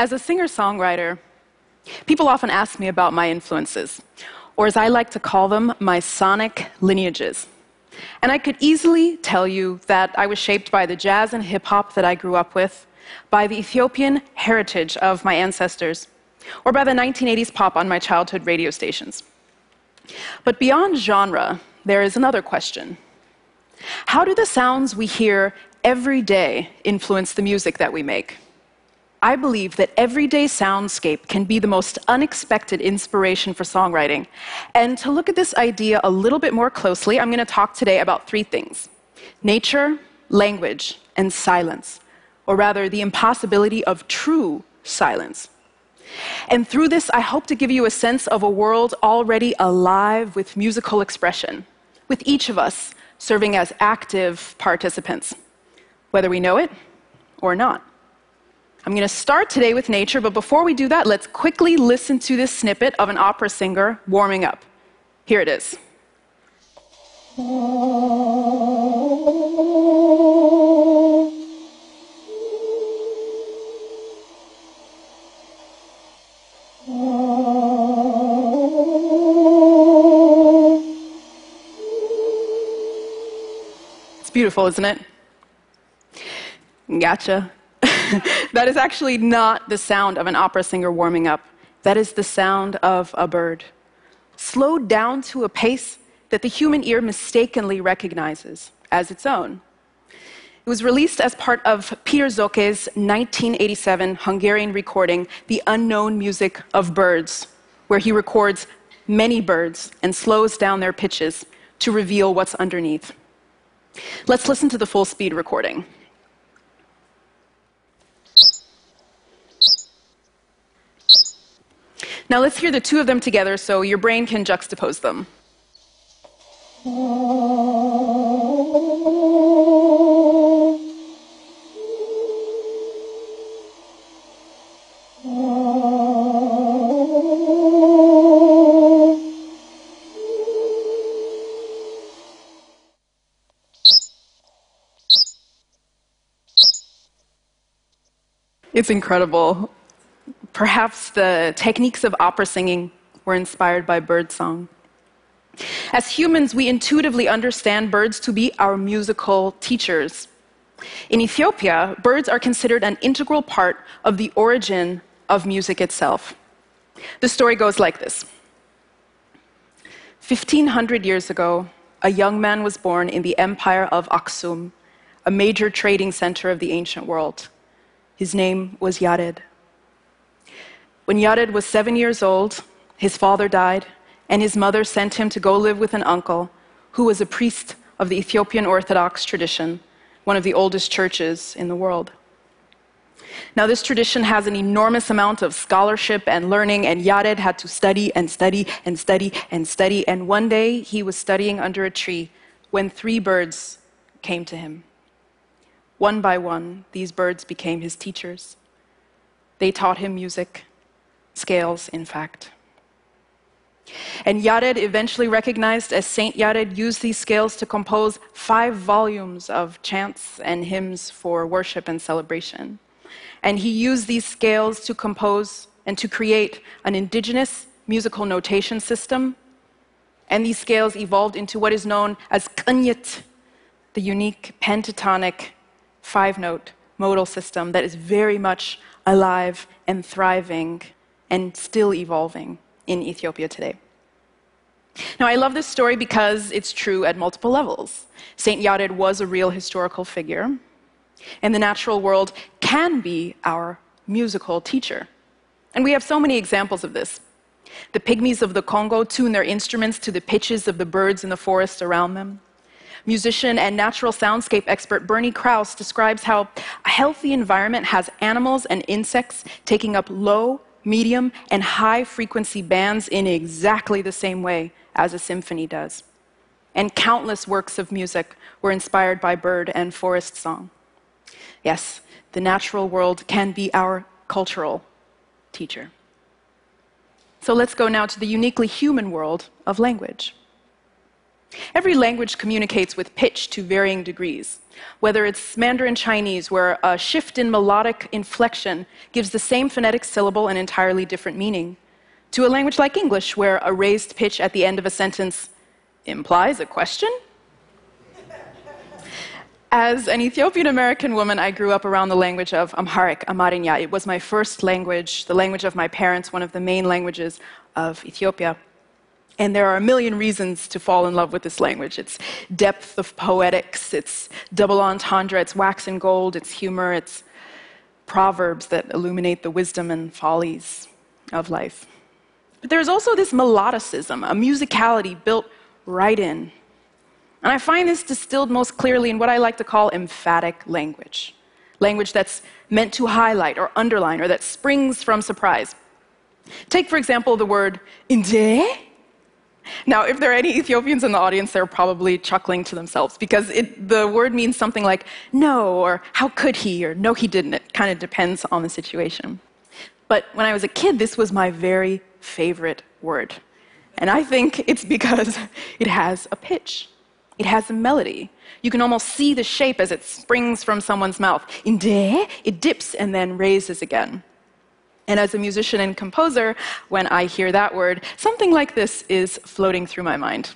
As a singer songwriter, people often ask me about my influences, or as I like to call them, my sonic lineages. And I could easily tell you that I was shaped by the jazz and hip hop that I grew up with, by the Ethiopian heritage of my ancestors, or by the 1980s pop on my childhood radio stations. But beyond genre, there is another question How do the sounds we hear every day influence the music that we make? I believe that everyday soundscape can be the most unexpected inspiration for songwriting. And to look at this idea a little bit more closely, I'm going to talk today about three things nature, language, and silence, or rather, the impossibility of true silence. And through this, I hope to give you a sense of a world already alive with musical expression, with each of us serving as active participants, whether we know it or not. I'm going to start today with nature, but before we do that, let's quickly listen to this snippet of an opera singer warming up. Here it is. It's beautiful, isn't it? Gotcha. that is actually not the sound of an opera singer warming up. That is the sound of a bird, slowed down to a pace that the human ear mistakenly recognizes as its own. It was released as part of Peter Szőke's 1987 Hungarian recording, The Unknown Music of Birds, where he records many birds and slows down their pitches to reveal what's underneath. Let's listen to the full speed recording. Now let's hear the two of them together so your brain can juxtapose them. It's incredible. Perhaps the techniques of opera singing were inspired by birdsong. As humans, we intuitively understand birds to be our musical teachers. In Ethiopia, birds are considered an integral part of the origin of music itself. The story goes like this 1500 years ago, a young man was born in the empire of Aksum, a major trading center of the ancient world. His name was Yared. When Yared was seven years old, his father died, and his mother sent him to go live with an uncle who was a priest of the Ethiopian Orthodox tradition, one of the oldest churches in the world. Now, this tradition has an enormous amount of scholarship and learning, and Yared had to study and study and study and study. And one day he was studying under a tree when three birds came to him. One by one, these birds became his teachers. They taught him music, scales, in fact. And Yared, eventually recognized as Saint Yared, used these scales to compose five volumes of chants and hymns for worship and celebration. And he used these scales to compose and to create an indigenous musical notation system. And these scales evolved into what is known as kanyit, the unique pentatonic five note modal system that is very much alive and thriving and still evolving in Ethiopia today. Now, I love this story because it's true at multiple levels. St. Yared was a real historical figure, and the natural world can be our musical teacher. And we have so many examples of this. The pygmies of the Congo tune their instruments to the pitches of the birds in the forest around them. Musician and natural soundscape expert Bernie Krause describes how a healthy environment has animals and insects taking up low, medium, and high frequency bands in exactly the same way as a symphony does. And countless works of music were inspired by bird and forest song. Yes, the natural world can be our cultural teacher. So let's go now to the uniquely human world of language. Every language communicates with pitch to varying degrees. Whether it's Mandarin Chinese, where a shift in melodic inflection gives the same phonetic syllable an entirely different meaning, to a language like English, where a raised pitch at the end of a sentence implies a question? As an Ethiopian American woman, I grew up around the language of Amharic, Amarinya. It was my first language, the language of my parents, one of the main languages of Ethiopia. And there are a million reasons to fall in love with this language. Its depth of poetics, its double entendre, its wax and gold, its humor, its proverbs that illuminate the wisdom and follies of life. But there's also this melodicism, a musicality built right in and I find this distilled most clearly in what I like to call emphatic language language that's meant to highlight or underline or that springs from surprise. Take, for example, the word inde. Now, if there are any Ethiopians in the audience, they're probably chuckling to themselves because it, the word means something like no, or how could he, or no, he didn't. It kind of depends on the situation. But when I was a kid, this was my very favorite word. And I think it's because it has a pitch. It has a melody. You can almost see the shape as it springs from someone's mouth. In de, it dips and then raises again. And as a musician and composer, when I hear that word, something like this is floating through my mind.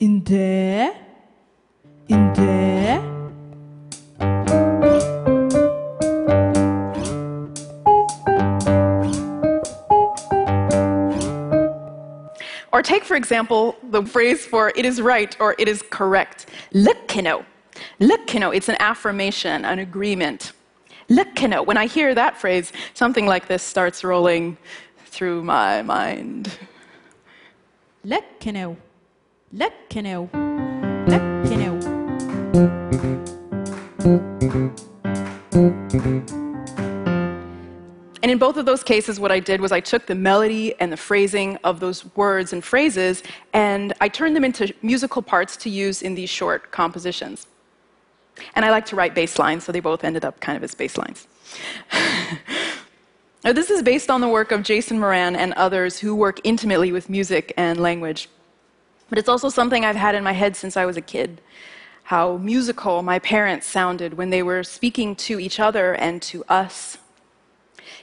In de, in de. Or take, for example, the phrase for it is right or it is correct. Lekkino. Lekkino, it's an affirmation, an agreement. Lekkino. When I hear that phrase, something like this starts rolling through my mind. Lekkino. Lekkino. Lekkino. And in both of those cases, what I did was I took the melody and the phrasing of those words and phrases and I turned them into musical parts to use in these short compositions. And I like to write bass lines, so they both ended up kind of as bass lines. now, this is based on the work of Jason Moran and others who work intimately with music and language. But it's also something I've had in my head since I was a kid how musical my parents sounded when they were speaking to each other and to us.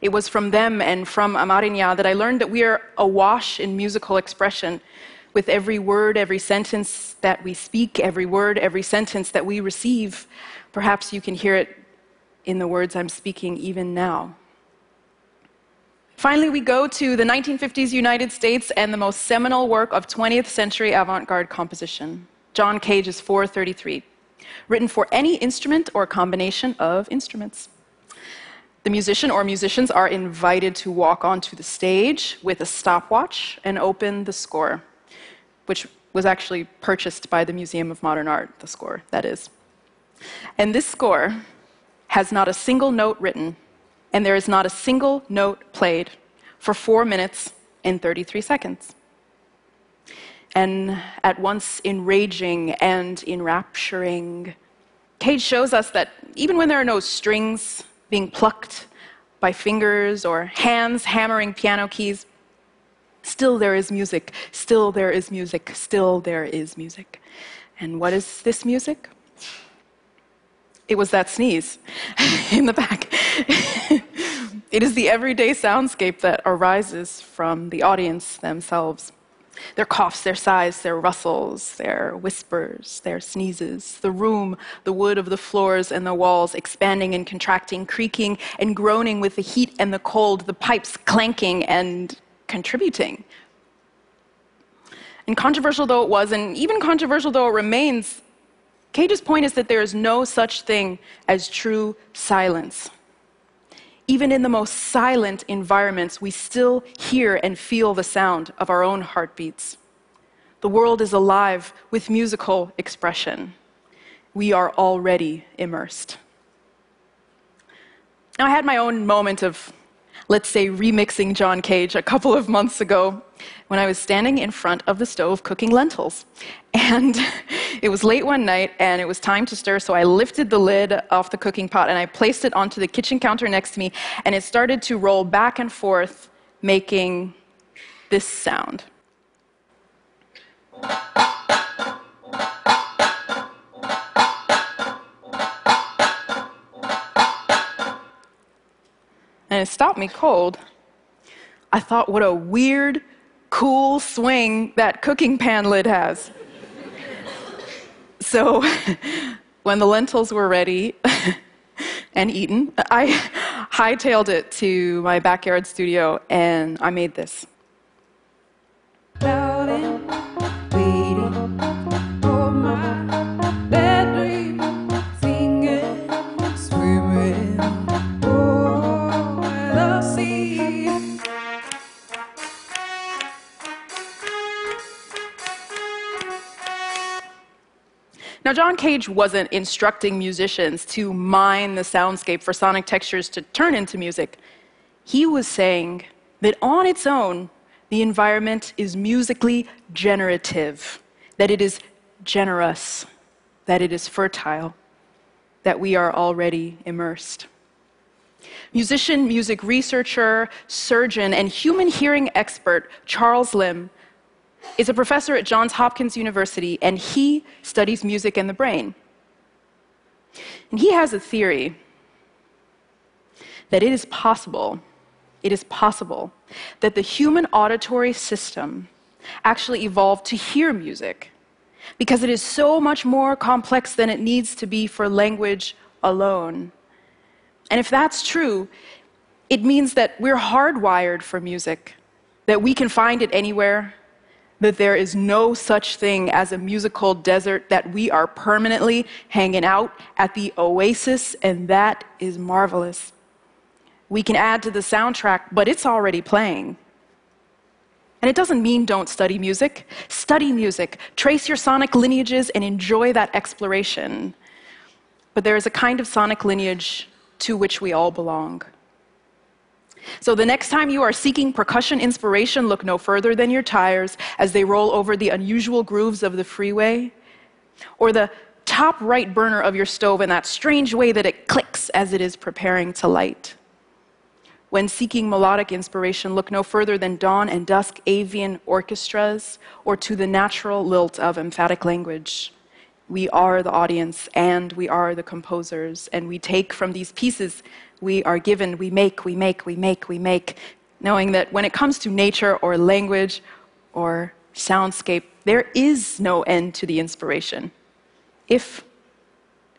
It was from them and from Amarinya that I learned that we are awash in musical expression. With every word, every sentence that we speak, every word, every sentence that we receive, perhaps you can hear it in the words I'm speaking even now. Finally, we go to the 1950s United States and the most seminal work of 20th century avant garde composition John Cage's 433, written for any instrument or combination of instruments. The musician or musicians are invited to walk onto the stage with a stopwatch and open the score, which was actually purchased by the Museum of Modern Art, the score, that is. And this score has not a single note written, and there is not a single note played for four minutes and 33 seconds. And at once enraging and enrapturing, Cage shows us that even when there are no strings being plucked by fingers or hands hammering piano keys. Still there is music, still there is music, still there is music. And what is this music? It was that sneeze in the back. it is the everyday soundscape that arises from the audience themselves. Their coughs, their sighs, their rustles, their whispers, their sneezes, the room, the wood of the floors and the walls expanding and contracting, creaking and groaning with the heat and the cold, the pipes clanking and contributing. And controversial though it was, and even controversial though it remains, Cage's point is that there is no such thing as true silence even in the most silent environments, we still hear and feel the sound of our own heartbeats. The world is alive with musical expression. We are already immersed. Now, I had my own moment of, let's say, remixing John Cage a couple of months ago when I was standing in front of the stove cooking lentils. And it was late one night and it was time to stir, so I lifted the lid off the cooking pot and I placed it onto the kitchen counter next to me, and it started to roll back and forth, making this sound. And it stopped me cold. I thought, what a weird, cool swing that cooking pan lid has. so, when the lentils were ready and eaten, I hightailed it to my backyard studio and I made this. Now, John Cage wasn't instructing musicians to mine the soundscape for sonic textures to turn into music. He was saying that on its own, the environment is musically generative, that it is generous, that it is fertile, that we are already immersed. Musician, music researcher, surgeon, and human hearing expert Charles Limb is a professor at Johns Hopkins University, and he studies music and the brain. And he has a theory that it is possible, it is possible that the human auditory system actually evolved to hear music because it is so much more complex than it needs to be for language alone. And if that's true, it means that we're hardwired for music, that we can find it anywhere, that there is no such thing as a musical desert, that we are permanently hanging out at the oasis, and that is marvelous. We can add to the soundtrack, but it's already playing. And it doesn't mean don't study music. Study music, trace your sonic lineages, and enjoy that exploration. But there is a kind of sonic lineage to which we all belong. So the next time you are seeking percussion inspiration, look no further than your tires as they roll over the unusual grooves of the freeway, or the top right burner of your stove in that strange way that it clicks as it is preparing to light. When seeking melodic inspiration, look no further than dawn and dusk avian orchestras or to the natural lilt of emphatic language. We are the audience and we are the composers, and we take from these pieces we are given, we make, we make, we make, we make, knowing that when it comes to nature or language or soundscape, there is no end to the inspiration if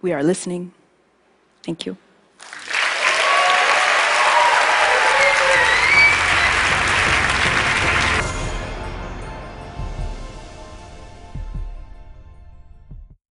we are listening. Thank you.